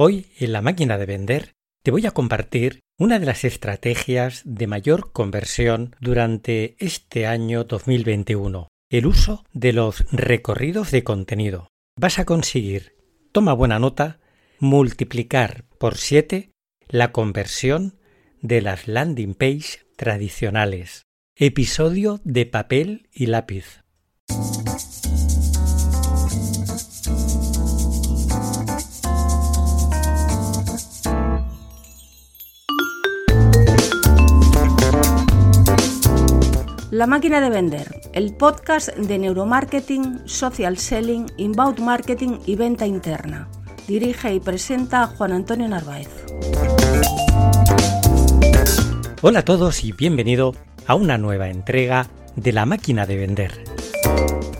Hoy, en la máquina de vender, te voy a compartir una de las estrategias de mayor conversión durante este año 2021, el uso de los recorridos de contenido. Vas a conseguir, toma buena nota, multiplicar por 7 la conversión de las landing page tradicionales. Episodio de papel y lápiz. La máquina de vender, el podcast de neuromarketing, social selling, inbound marketing y venta interna. Dirige y presenta Juan Antonio Narváez. Hola a todos y bienvenido a una nueva entrega de La máquina de vender.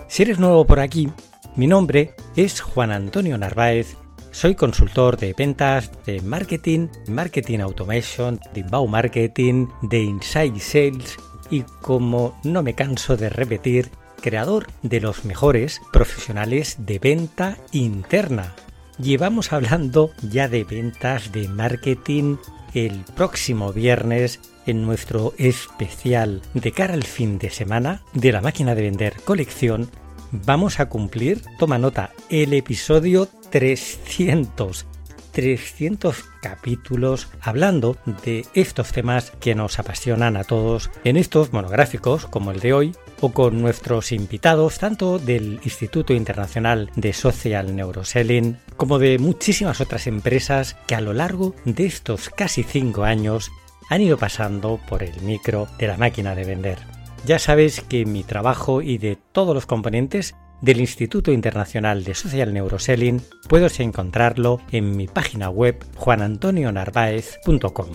Si eres nuevo por aquí, mi nombre es Juan Antonio Narváez. Soy consultor de ventas, de marketing, marketing automation, de inbound marketing, de inside sales y como no me canso de repetir, creador de los mejores profesionales de venta interna. Llevamos hablando ya de ventas, de marketing el próximo viernes en nuestro especial de cara al fin de semana de la máquina de vender colección. Vamos a cumplir, toma nota, el episodio 300 300 capítulos hablando de estos temas que nos apasionan a todos en estos monográficos como el de hoy o con nuestros invitados tanto del Instituto Internacional de Social Neuroselling como de muchísimas otras empresas que a lo largo de estos casi 5 años han ido pasando por el micro de la máquina de vender. Ya sabes que mi trabajo y de todos los componentes del Instituto Internacional de Social Neuroselling puedes encontrarlo en mi página web juanantonionarvaez.com.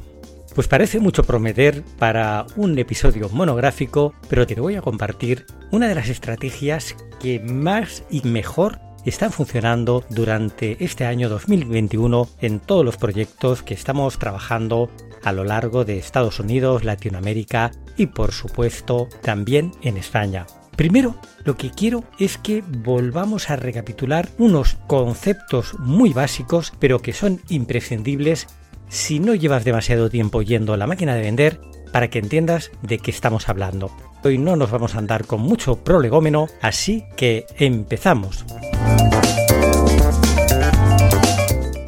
Pues parece mucho prometer para un episodio monográfico, pero te voy a compartir una de las estrategias que más y mejor están funcionando durante este año 2021 en todos los proyectos que estamos trabajando a lo largo de Estados Unidos, Latinoamérica y por supuesto también en España. Primero, lo que quiero es que volvamos a recapitular unos conceptos muy básicos, pero que son imprescindibles si no llevas demasiado tiempo yendo a la máquina de vender para que entiendas de qué estamos hablando. Hoy no nos vamos a andar con mucho prolegómeno, así que empezamos.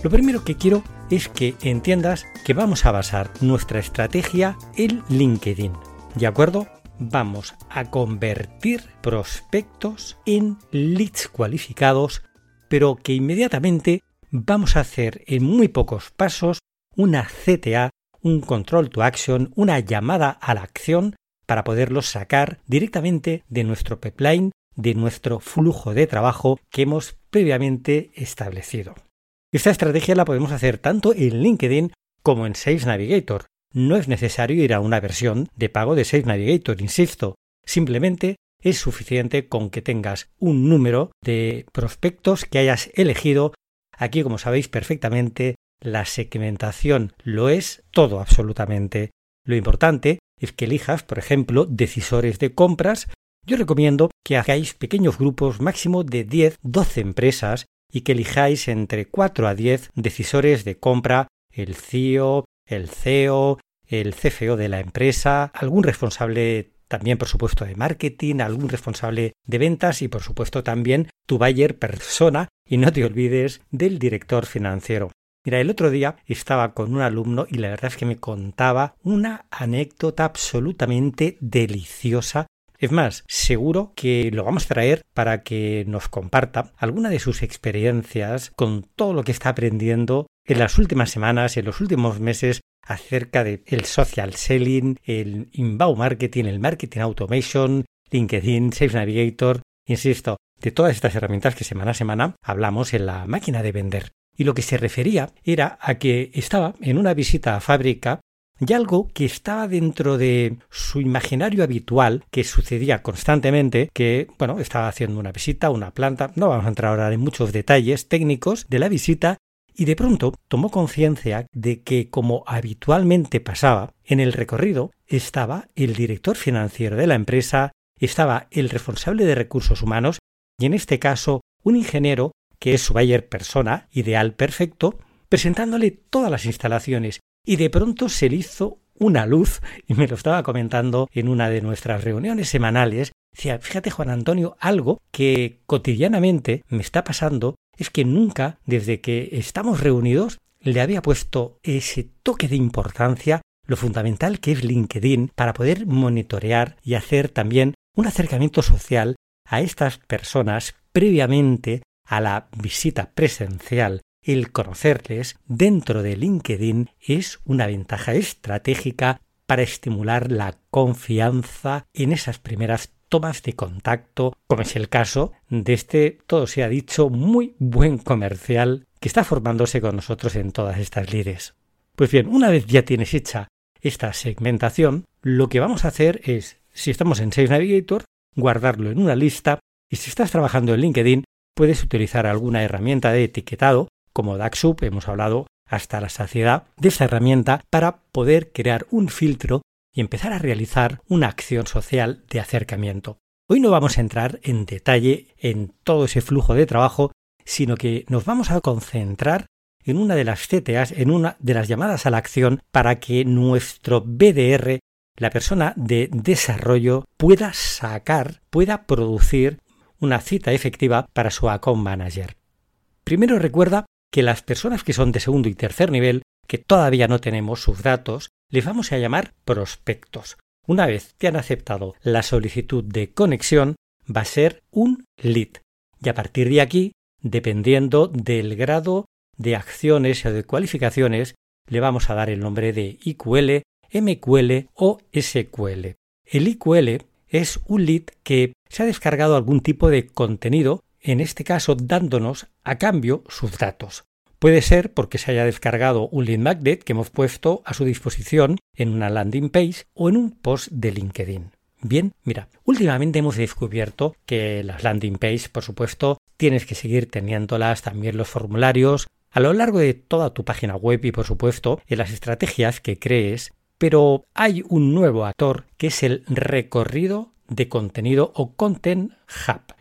Lo primero que quiero es que entiendas que vamos a basar nuestra estrategia en LinkedIn. ¿De acuerdo? Vamos a convertir prospectos en leads cualificados, pero que inmediatamente vamos a hacer en muy pocos pasos una CTA, un control to action, una llamada a la acción para poderlos sacar directamente de nuestro pipeline, de nuestro flujo de trabajo que hemos previamente establecido. Esta estrategia la podemos hacer tanto en LinkedIn como en Sales Navigator, no es necesario ir a una versión de pago de Sales Navigator, insisto. Simplemente es suficiente con que tengas un número de prospectos que hayas elegido. Aquí, como sabéis perfectamente, la segmentación lo es todo absolutamente. Lo importante es que elijas, por ejemplo, decisores de compras. Yo recomiendo que hagáis pequeños grupos máximo de 10, 12 empresas y que elijáis entre 4 a 10 decisores de compra, el CIO, el CEO, el CFO de la empresa, algún responsable también por supuesto de marketing, algún responsable de ventas y por supuesto también tu buyer persona y no te olvides del director financiero. Mira, el otro día estaba con un alumno y la verdad es que me contaba una anécdota absolutamente deliciosa es más, seguro que lo vamos a traer para que nos comparta alguna de sus experiencias con todo lo que está aprendiendo en las últimas semanas, en los últimos meses acerca del el social selling, el inbound marketing, el marketing automation, LinkedIn, Sales Navigator, insisto, de todas estas herramientas que semana a semana hablamos en la máquina de vender. y lo que se refería era a que estaba en una visita a fábrica y algo que estaba dentro de su imaginario habitual, que sucedía constantemente, que, bueno, estaba haciendo una visita una planta, no vamos a entrar ahora en muchos detalles técnicos de la visita, y de pronto tomó conciencia de que, como habitualmente pasaba, en el recorrido estaba el director financiero de la empresa, estaba el responsable de recursos humanos y en este caso un ingeniero que es su Bayer persona, ideal perfecto, presentándole todas las instalaciones. Y de pronto se le hizo una luz, y me lo estaba comentando en una de nuestras reuniones semanales, decía, fíjate Juan Antonio, algo que cotidianamente me está pasando es que nunca, desde que estamos reunidos, le había puesto ese toque de importancia, lo fundamental que es LinkedIn para poder monitorear y hacer también un acercamiento social a estas personas previamente a la visita presencial. El conocerles dentro de LinkedIn es una ventaja estratégica para estimular la confianza en esas primeras tomas de contacto, como es el caso de este, todo se ha dicho, muy buen comercial que está formándose con nosotros en todas estas lides. Pues bien, una vez ya tienes hecha esta segmentación, lo que vamos a hacer es, si estamos en Sales Navigator, guardarlo en una lista y si estás trabajando en LinkedIn, puedes utilizar alguna herramienta de etiquetado como DAXUP, hemos hablado hasta la saciedad de esta herramienta para poder crear un filtro y empezar a realizar una acción social de acercamiento. Hoy no vamos a entrar en detalle en todo ese flujo de trabajo, sino que nos vamos a concentrar en una de las CTAs, en una de las llamadas a la acción, para que nuestro BDR, la persona de desarrollo, pueda sacar, pueda producir una cita efectiva para su account manager. Primero recuerda que las personas que son de segundo y tercer nivel, que todavía no tenemos sus datos, les vamos a llamar prospectos. Una vez que han aceptado la solicitud de conexión, va a ser un lead. Y a partir de aquí, dependiendo del grado de acciones o de cualificaciones, le vamos a dar el nombre de IQL, MQL o SQL. El IQL es un lead que se ha descargado algún tipo de contenido en este caso dándonos a cambio sus datos. Puede ser porque se haya descargado un lead magnet que hemos puesto a su disposición en una landing page o en un post de LinkedIn. Bien, mira, últimamente hemos descubierto que las landing pages, por supuesto, tienes que seguir teniéndolas, también los formularios, a lo largo de toda tu página web y, por supuesto, en las estrategias que crees, pero hay un nuevo actor que es el recorrido de contenido o Content Hub.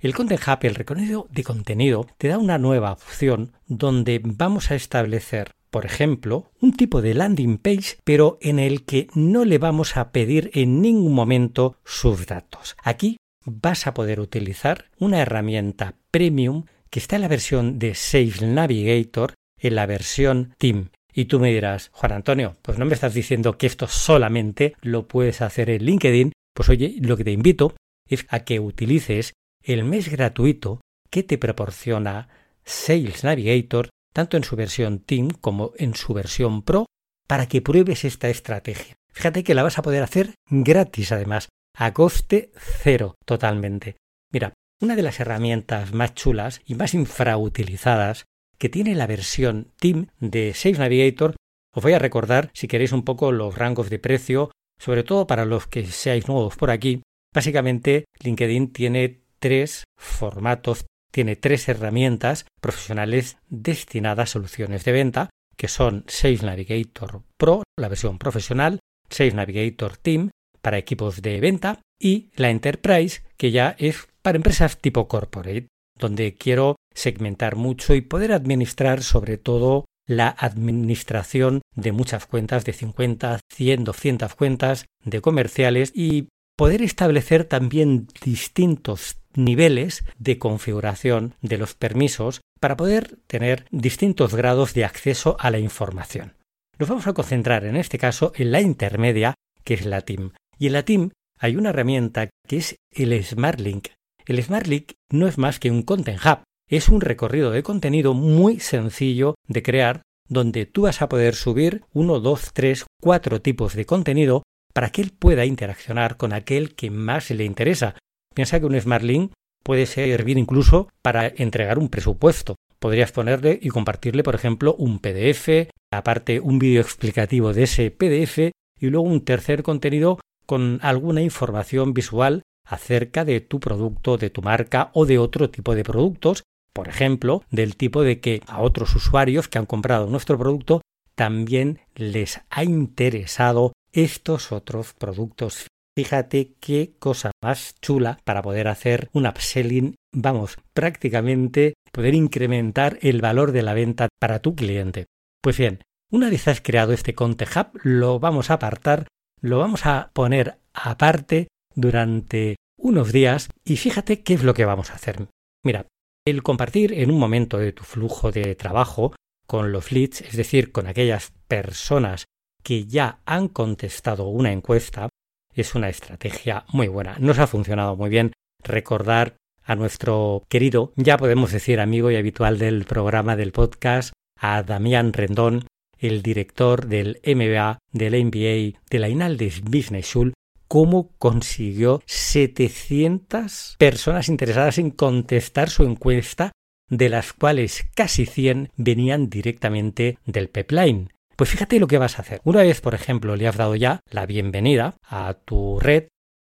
El Content Hub, el recorrido de contenido, te da una nueva opción donde vamos a establecer, por ejemplo, un tipo de landing page, pero en el que no le vamos a pedir en ningún momento sus datos. Aquí vas a poder utilizar una herramienta premium que está en la versión de Sales Navigator, en la versión Team. Y tú me dirás, Juan Antonio, pues no me estás diciendo que esto solamente lo puedes hacer en LinkedIn. Pues oye, lo que te invito es a que utilices el mes gratuito que te proporciona Sales Navigator tanto en su versión Team como en su versión Pro para que pruebes esta estrategia. Fíjate que la vas a poder hacer gratis además, a coste cero totalmente. Mira, una de las herramientas más chulas y más infrautilizadas que tiene la versión Team de Sales Navigator, os voy a recordar si queréis un poco los rangos de precio, sobre todo para los que seáis nuevos por aquí. Básicamente, LinkedIn tiene tres formatos, tiene tres herramientas profesionales destinadas a soluciones de venta, que son Sales Navigator Pro, la versión profesional, Sales Navigator Team para equipos de venta y la Enterprise, que ya es para empresas tipo corporate, donde quiero segmentar mucho y poder administrar sobre todo la administración de muchas cuentas, de 50, 100, 200 cuentas de comerciales y poder establecer también distintos niveles de configuración de los permisos para poder tener distintos grados de acceso a la información. Nos vamos a concentrar en este caso en la intermedia, que es la TIM. Y en la TIM hay una herramienta que es el SmartLink. El SmartLink no es más que un Content Hub. Es un recorrido de contenido muy sencillo de crear donde tú vas a poder subir uno, dos, tres, cuatro tipos de contenido para que él pueda interaccionar con aquel que más le interesa, Piensa que un Smart Link puede servir incluso para entregar un presupuesto, podrías ponerle y compartirle, por ejemplo, un PDF, aparte un vídeo explicativo de ese PDF y luego un tercer contenido con alguna información visual acerca de tu producto, de tu marca o de otro tipo de productos, por ejemplo, del tipo de que a otros usuarios que han comprado nuestro producto también les ha interesado estos otros productos. Fíjate qué cosa más chula para poder hacer un upselling, vamos, prácticamente poder incrementar el valor de la venta para tu cliente. Pues bien, una vez has creado este Conte Hub, lo vamos a apartar, lo vamos a poner aparte durante unos días y fíjate qué es lo que vamos a hacer. Mira, el compartir en un momento de tu flujo de trabajo con los leads, es decir, con aquellas personas que ya han contestado una encuesta, es una estrategia muy buena. Nos ha funcionado muy bien recordar a nuestro querido, ya podemos decir amigo y habitual del programa del podcast, a Damián Rendón, el director del MBA, del MBA, de la Inaldes Business School, cómo consiguió 700 personas interesadas en contestar su encuesta, de las cuales casi 100 venían directamente del pipeline. Pues fíjate lo que vas a hacer. Una vez, por ejemplo, le has dado ya la bienvenida a tu red,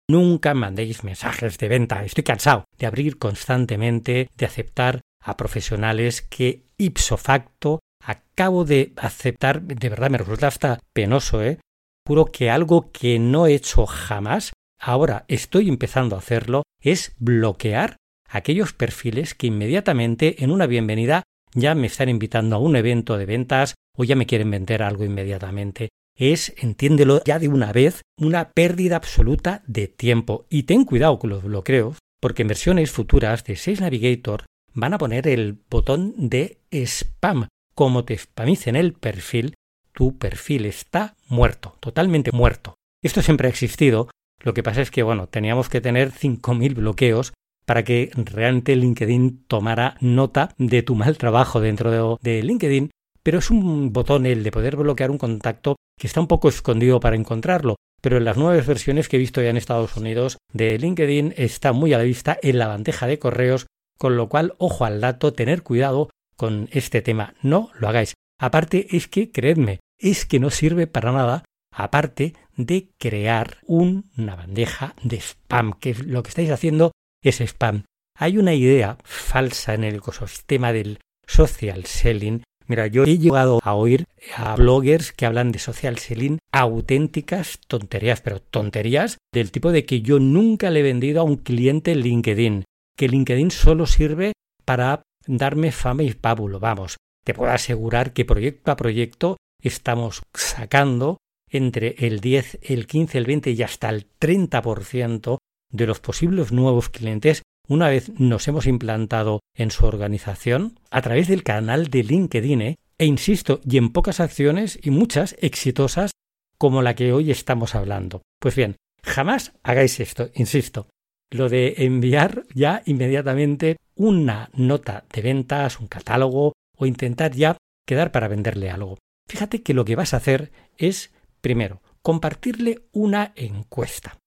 nunca mandéis mensajes de venta. Estoy cansado de abrir constantemente, de aceptar a profesionales que ipso facto acabo de aceptar, de verdad me resulta hasta penoso, ¿eh? Juro que algo que no he hecho jamás, ahora estoy empezando a hacerlo, es bloquear aquellos perfiles que inmediatamente en una bienvenida ya me están invitando a un evento de ventas o ya me quieren vender algo inmediatamente. Es, entiéndelo ya de una vez, una pérdida absoluta de tiempo. Y ten cuidado con los bloqueos, porque en versiones futuras de Sales Navigator van a poner el botón de spam. Como te spamicen el perfil, tu perfil está muerto, totalmente muerto. Esto siempre ha existido, lo que pasa es que, bueno, teníamos que tener 5.000 bloqueos para que realmente LinkedIn tomara nota de tu mal trabajo dentro de, LinkedIn, pero es un botón el de poder bloquear un contacto que está un poco escondido para encontrarlo. Pero en las nuevas versiones que he visto ya en Estados Unidos de LinkedIn está muy a la vista en la bandeja de correos, con lo cual, ojo al dato, tener cuidado con este tema. No lo hagáis. Aparte es que, creedme, es que no sirve para nada aparte de crear una bandeja de spam, que lo que estáis haciendo es spam. Hay una idea falsa en el ecosistema del social selling. Mira, yo he llegado a oír a bloggers que hablan de social selling auténticas tonterías, pero tonterías del tipo de que yo nunca le he vendido a un cliente LinkedIn, que LinkedIn solo sirve para darme fama y pábulo. Vamos, te puedo asegurar que proyecto a proyecto estamos sacando entre el 10, el 15, el 20 y hasta el 30% de los posibles nuevos clientes una vez nos hemos implantado en su organización a través del canal de LinkedIn, ¿eh? e insisto, y en pocas acciones y muchas exitosas como la que hoy estamos hablando. Pues bien, jamás hagáis esto, insisto, lo de enviar ya inmediatamente una nota de ventas, un catálogo o intentar ya quedar para venderle algo. Fíjate que lo que vas a hacer es, primero, compartirle una encuesta.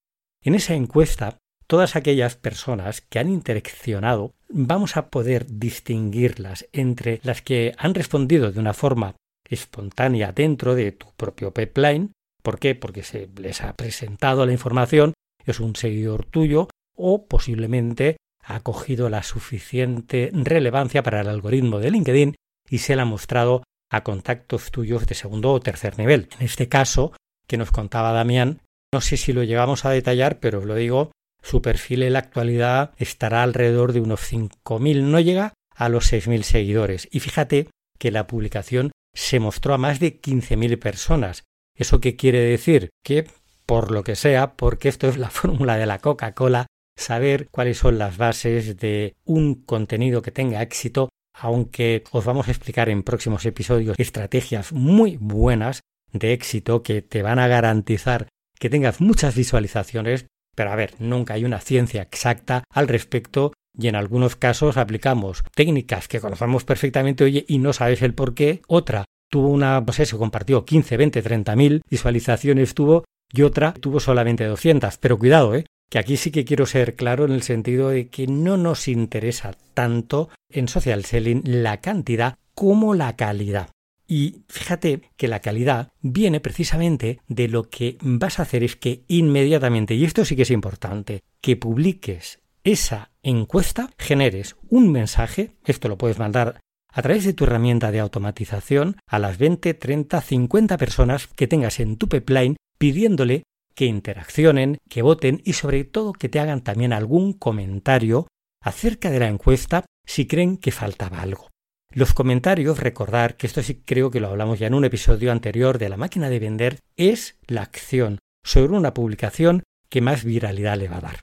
En esa encuesta, todas aquellas personas que han interaccionado, vamos a poder distinguirlas entre las que han respondido de una forma espontánea dentro de tu propio pipeline. ¿Por qué? Porque se les ha presentado la información, es un seguidor tuyo o posiblemente ha cogido la suficiente relevancia para el algoritmo de LinkedIn y se la ha mostrado a contactos tuyos de segundo o tercer nivel. En este caso, que nos contaba Damián, no sé si lo llegamos a detallar, pero os lo digo, su perfil en la actualidad estará alrededor de unos 5.000, no llega a los 6.000 seguidores. Y fíjate que la publicación se mostró a más de 15.000 personas. ¿Eso qué quiere decir? Que, por lo que sea, porque esto es la fórmula de la Coca-Cola, saber cuáles son las bases de un contenido que tenga éxito, aunque os vamos a explicar en próximos episodios estrategias muy buenas de éxito que te van a garantizar que tengas muchas visualizaciones, pero a ver, nunca hay una ciencia exacta al respecto y en algunos casos aplicamos técnicas que conocemos perfectamente, oye, y no sabes el por qué. Otra tuvo una, sé, se compartió 15, 20, 30 mil visualizaciones tuvo y otra tuvo solamente 200. Pero cuidado, ¿eh? que aquí sí que quiero ser claro en el sentido de que no nos interesa tanto en social selling la cantidad como la calidad. Y fíjate que la calidad viene precisamente de lo que vas a hacer es que inmediatamente, y esto sí que es importante, que publiques esa encuesta, generes un mensaje, esto lo puedes mandar a través de tu herramienta de automatización a las 20, 30, 50 personas que tengas en tu pipeline pidiéndole que interaccionen, que voten y sobre todo que te hagan también algún comentario acerca de la encuesta si creen que faltaba algo. Los comentarios, recordar que esto sí creo que lo hablamos ya en un episodio anterior de la máquina de vender, es la acción sobre una publicación que más viralidad le va a dar.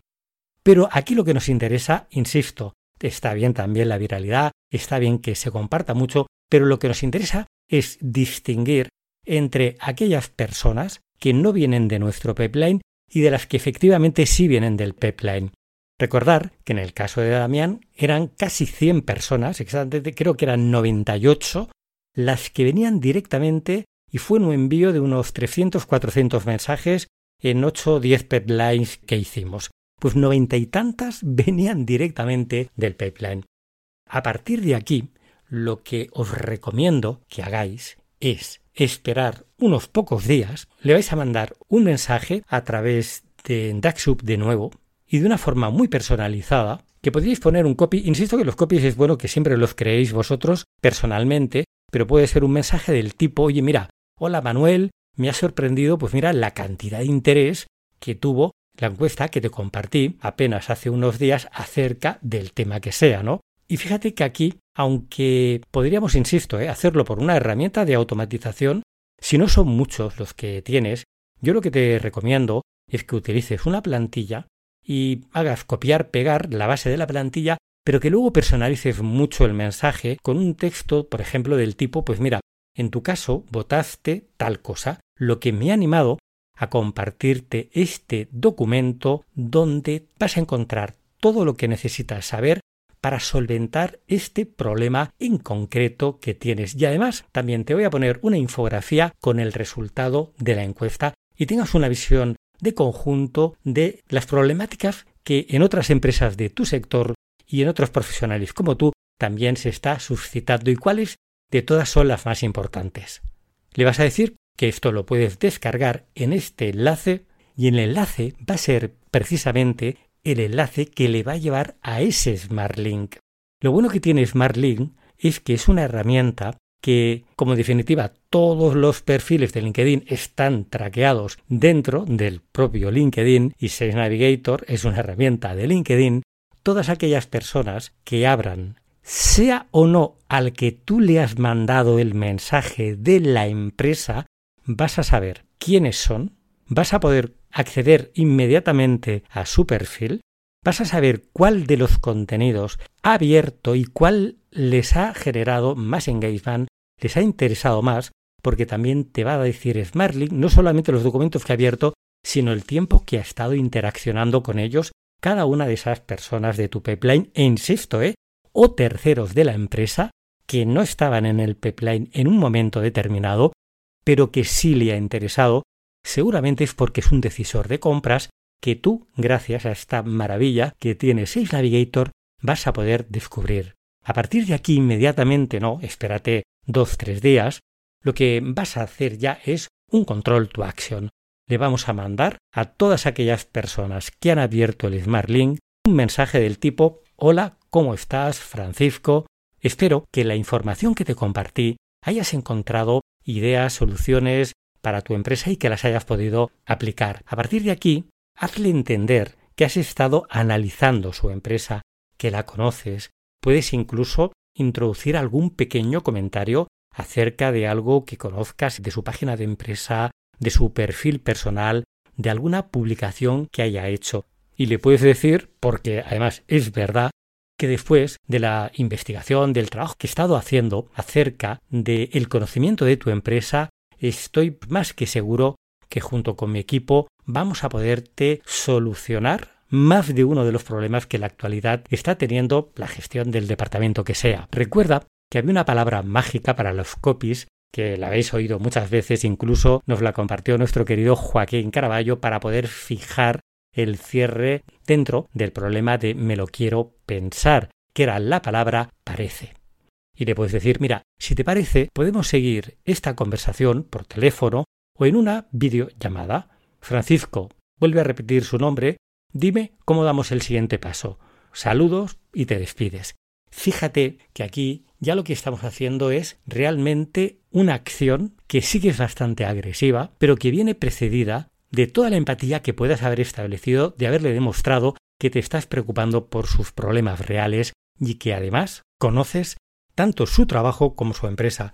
Pero aquí lo que nos interesa, insisto, está bien también la viralidad, está bien que se comparta mucho, pero lo que nos interesa es distinguir entre aquellas personas que no vienen de nuestro pipeline y de las que efectivamente sí vienen del pipeline. Recordar que en el caso de Damián eran casi 100 personas, exactamente creo que eran 98, las que venían directamente y fue un envío de unos 300-400 mensajes en 8 o 10 pipelines que hicimos. Pues noventa y tantas venían directamente del pipeline. A partir de aquí, lo que os recomiendo que hagáis es esperar unos pocos días, le vais a mandar un mensaje a través de DAXUP de nuevo, y de una forma muy personalizada, que podríais poner un copy. Insisto que los copies es bueno que siempre los creéis vosotros personalmente, pero puede ser un mensaje del tipo, oye, mira, hola Manuel, me ha sorprendido, pues mira, la cantidad de interés que tuvo la encuesta que te compartí apenas hace unos días acerca del tema que sea, ¿no? Y fíjate que aquí, aunque podríamos, insisto, ¿eh? hacerlo por una herramienta de automatización, si no son muchos los que tienes, yo lo que te recomiendo es que utilices una plantilla y hagas copiar, pegar la base de la plantilla, pero que luego personalices mucho el mensaje con un texto, por ejemplo, del tipo, pues mira, en tu caso votaste tal cosa, lo que me ha animado a compartirte este documento donde vas a encontrar todo lo que necesitas saber para solventar este problema en concreto que tienes. Y además también te voy a poner una infografía con el resultado de la encuesta y tengas una visión de conjunto de las problemáticas que en otras empresas de tu sector y en otros profesionales como tú también se está suscitando y cuáles de todas son las más importantes. Le vas a decir que esto lo puedes descargar en este enlace y el enlace va a ser precisamente el enlace que le va a llevar a ese Smart Link. Lo bueno que tiene Smart Link es que es una herramienta que, como definitiva, todos los perfiles de LinkedIn están traqueados dentro del propio LinkedIn y Sales Navigator es una herramienta de LinkedIn, todas aquellas personas que abran, sea o no al que tú le has mandado el mensaje de la empresa, vas a saber quiénes son, vas a poder acceder inmediatamente a su perfil, vas a saber cuál de los contenidos ha abierto y cuál les ha generado más engagement, les ha interesado más, porque también te va a decir SmartLink no solamente los documentos que ha abierto, sino el tiempo que ha estado interaccionando con ellos cada una de esas personas de tu pipeline, e insisto, ¿eh? o terceros de la empresa que no estaban en el pipeline en un momento determinado, pero que sí le ha interesado, seguramente es porque es un decisor de compras que tú, gracias a esta maravilla que tiene Sales Navigator, vas a poder descubrir. A partir de aquí inmediatamente no, espérate dos, tres días, lo que vas a hacer ya es un control to action. Le vamos a mandar a todas aquellas personas que han abierto el Smart Link un mensaje del tipo Hola, ¿cómo estás, Francisco? Espero que la información que te compartí hayas encontrado ideas, soluciones para tu empresa y que las hayas podido aplicar. A partir de aquí, hazle entender que has estado analizando su empresa, que la conoces. Puedes incluso introducir algún pequeño comentario acerca de algo que conozcas de su página de empresa, de su perfil personal, de alguna publicación que haya hecho. Y le puedes decir, porque además es verdad, que después de la investigación, del trabajo que he estado haciendo acerca del conocimiento de tu empresa, estoy más que seguro que junto con mi equipo vamos a poderte solucionar más de uno de los problemas que en la actualidad está teniendo la gestión del departamento que sea. Recuerda que había una palabra mágica para los copies que la habéis oído muchas veces, incluso nos la compartió nuestro querido Joaquín Caraballo para poder fijar el cierre dentro del problema de me lo quiero pensar, que era la palabra parece. Y le puedes decir, mira, si te parece, podemos seguir esta conversación por teléfono o en una videollamada. Francisco, vuelve a repetir su nombre, dime cómo damos el siguiente paso. Saludos y te despides. Fíjate que aquí ya lo que estamos haciendo es realmente una acción que sí que es bastante agresiva, pero que viene precedida de toda la empatía que puedas haber establecido, de haberle demostrado que te estás preocupando por sus problemas reales y que además conoces tanto su trabajo como su empresa.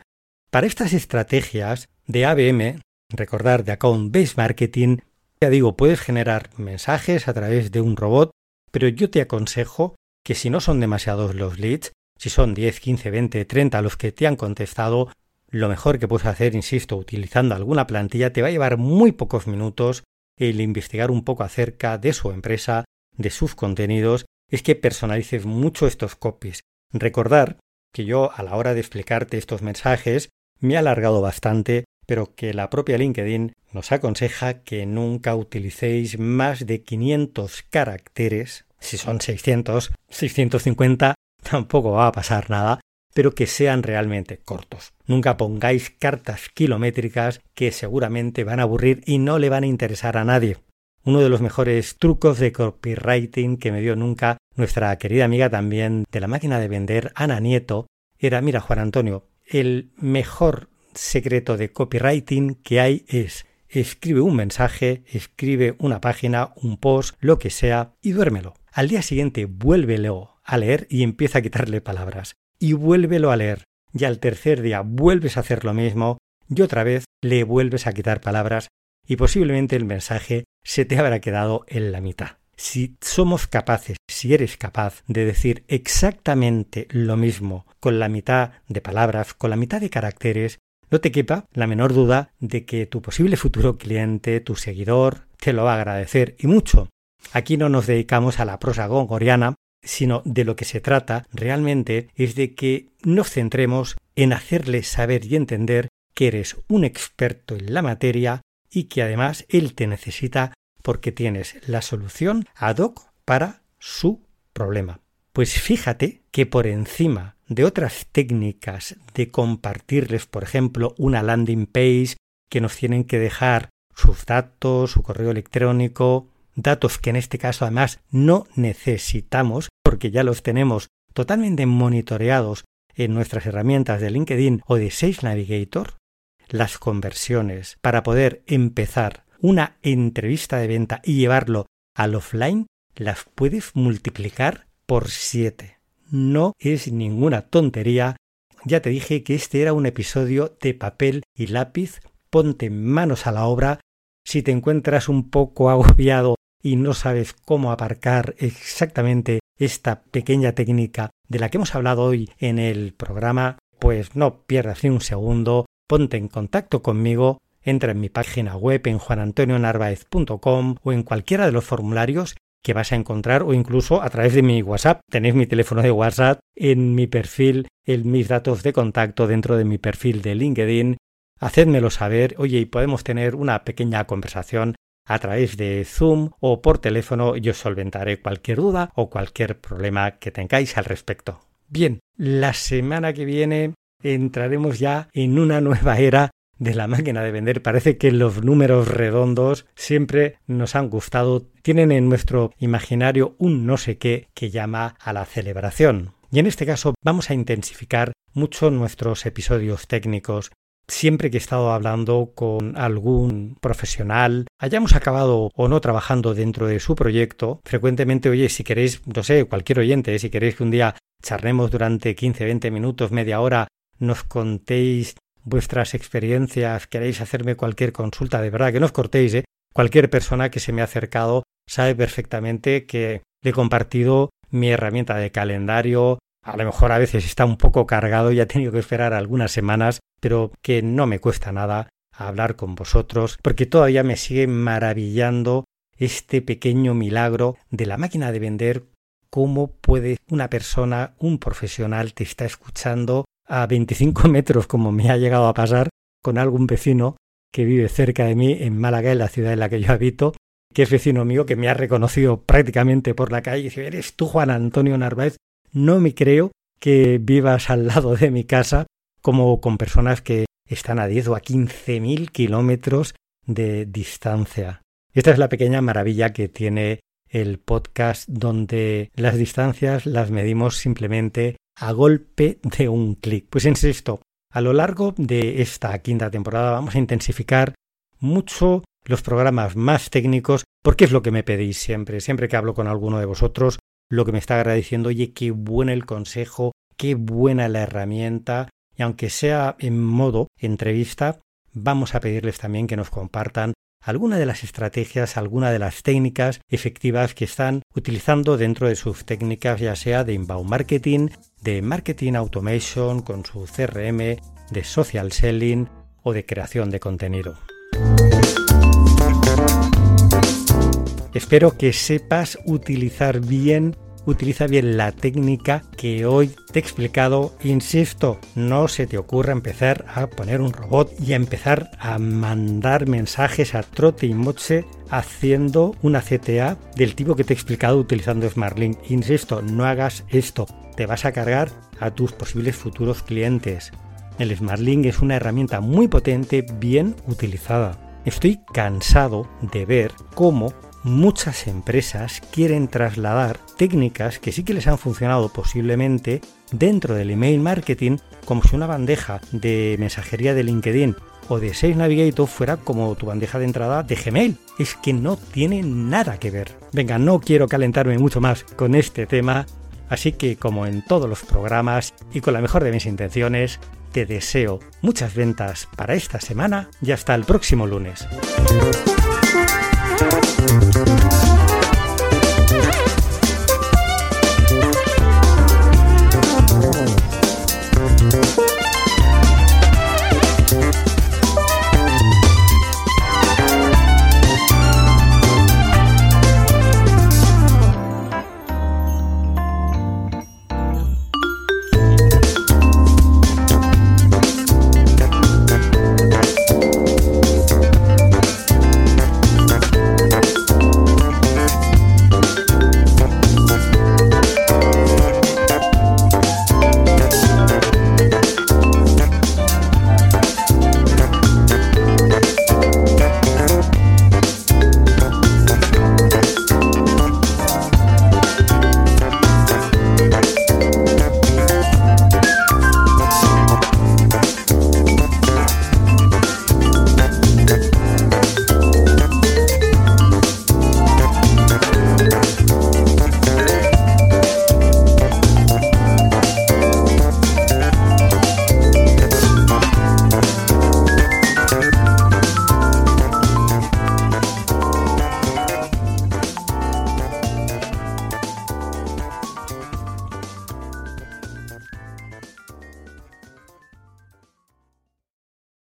Para estas estrategias de ABM, recordar de Account Based Marketing, ya digo, puedes generar mensajes a través de un robot, pero yo te aconsejo que si no son demasiados los leads, si son 10, 15, 20, 30 los que te han contestado, lo mejor que puedes hacer, insisto, utilizando alguna plantilla, te va a llevar muy pocos minutos el investigar un poco acerca de su empresa, de sus contenidos, es que personalices mucho estos copies. Recordar que yo a la hora de explicarte estos mensajes me he alargado bastante, pero que la propia LinkedIn nos aconseja que nunca utilicéis más de 500 caracteres. Si son 600, 650 tampoco va a pasar nada, pero que sean realmente cortos. Nunca pongáis cartas kilométricas que seguramente van a aburrir y no le van a interesar a nadie. Uno de los mejores trucos de copywriting que me dio nunca nuestra querida amiga también de la máquina de vender, Ana Nieto, era, mira Juan Antonio, el mejor secreto de copywriting que hay es escribe un mensaje, escribe una página, un post, lo que sea, y duérmelo. Al día siguiente vuélvelo a leer y empieza a quitarle palabras. Y vuélvelo a leer. Y al tercer día vuelves a hacer lo mismo y otra vez le vuelves a quitar palabras y posiblemente el mensaje se te habrá quedado en la mitad. Si somos capaces, si eres capaz de decir exactamente lo mismo con la mitad de palabras, con la mitad de caracteres, no te quepa la menor duda de que tu posible futuro cliente, tu seguidor, te lo va a agradecer y mucho. Aquí no nos dedicamos a la prosa gongoriana, sino de lo que se trata realmente es de que nos centremos en hacerle saber y entender que eres un experto en la materia y que además él te necesita porque tienes la solución ad hoc para su problema. Pues fíjate que por encima de otras técnicas de compartirles, por ejemplo, una landing page que nos tienen que dejar sus datos, su correo electrónico, datos que en este caso además no necesitamos porque ya los tenemos totalmente monitoreados en nuestras herramientas de LinkedIn o de Sales Navigator, las conversiones para poder empezar una entrevista de venta y llevarlo al offline, las puedes multiplicar por 7. No es ninguna tontería. Ya te dije que este era un episodio de papel y lápiz. Ponte manos a la obra. Si te encuentras un poco agobiado y no sabes cómo aparcar exactamente esta pequeña técnica de la que hemos hablado hoy en el programa, pues no pierdas ni un segundo, ponte en contacto conmigo, entra en mi página web en juanantonionarvaez.com o en cualquiera de los formularios que vas a encontrar o incluso a través de mi WhatsApp. Tenéis mi teléfono de WhatsApp en mi perfil, en mis datos de contacto dentro de mi perfil de LinkedIn. Hacedmelo saber, oye, y podemos tener una pequeña conversación a través de Zoom o por teléfono. Yo solventaré cualquier duda o cualquier problema que tengáis al respecto. Bien, la semana que viene entraremos ya en una nueva era de la máquina de vender. Parece que los números redondos siempre nos han gustado, tienen en nuestro imaginario un no sé qué que llama a la celebración. Y en este caso vamos a intensificar mucho nuestros episodios técnicos. Siempre que he estado hablando con algún profesional, hayamos acabado o no trabajando dentro de su proyecto, frecuentemente, oye, si queréis, no sé, cualquier oyente, si queréis que un día charlemos durante 15, 20 minutos, media hora nos contéis vuestras experiencias, queréis hacerme cualquier consulta, de verdad que no os cortéis, ¿eh? Cualquier persona que se me ha acercado sabe perfectamente que le he compartido mi herramienta de calendario, a lo mejor a veces está un poco cargado y ha tenido que esperar algunas semanas, pero que no me cuesta nada hablar con vosotros, porque todavía me sigue maravillando este pequeño milagro de la máquina de vender, cómo puede una persona, un profesional, te está escuchando a 25 metros, como me ha llegado a pasar con algún vecino que vive cerca de mí en Málaga, en la ciudad en la que yo habito, que es vecino mío, que me ha reconocido prácticamente por la calle y dice, ¿eres tú Juan Antonio Narváez? No me creo que vivas al lado de mi casa como con personas que están a 10 o a 15 mil kilómetros de distancia. Esta es la pequeña maravilla que tiene el podcast donde las distancias las medimos simplemente a golpe de un clic. Pues insisto, a lo largo de esta quinta temporada vamos a intensificar mucho los programas más técnicos porque es lo que me pedís siempre. Siempre que hablo con alguno de vosotros, lo que me está agradeciendo, oye, qué bueno el consejo, qué buena la herramienta. Y aunque sea en modo entrevista, vamos a pedirles también que nos compartan alguna de las estrategias, alguna de las técnicas efectivas que están utilizando dentro de sus técnicas, ya sea de inbound marketing, de marketing automation con su CRM, de social selling o de creación de contenido. Espero que sepas utilizar bien utiliza bien la técnica que hoy te he explicado. Insisto, no se te ocurra empezar a poner un robot y a empezar a mandar mensajes a trote y moche haciendo una CTA del tipo que te he explicado utilizando SmartLink. Insisto, no hagas esto. Te vas a cargar a tus posibles futuros clientes. El SmartLink es una herramienta muy potente, bien utilizada. Estoy cansado de ver cómo muchas empresas quieren trasladar técnicas que sí que les han funcionado posiblemente dentro del email marketing como si una bandeja de mensajería de LinkedIn o de Sales Navigator fuera como tu bandeja de entrada de Gmail. Es que no tiene nada que ver. Venga, no quiero calentarme mucho más con este tema, así que como en todos los programas y con la mejor de mis intenciones, te deseo muchas ventas para esta semana y hasta el próximo lunes.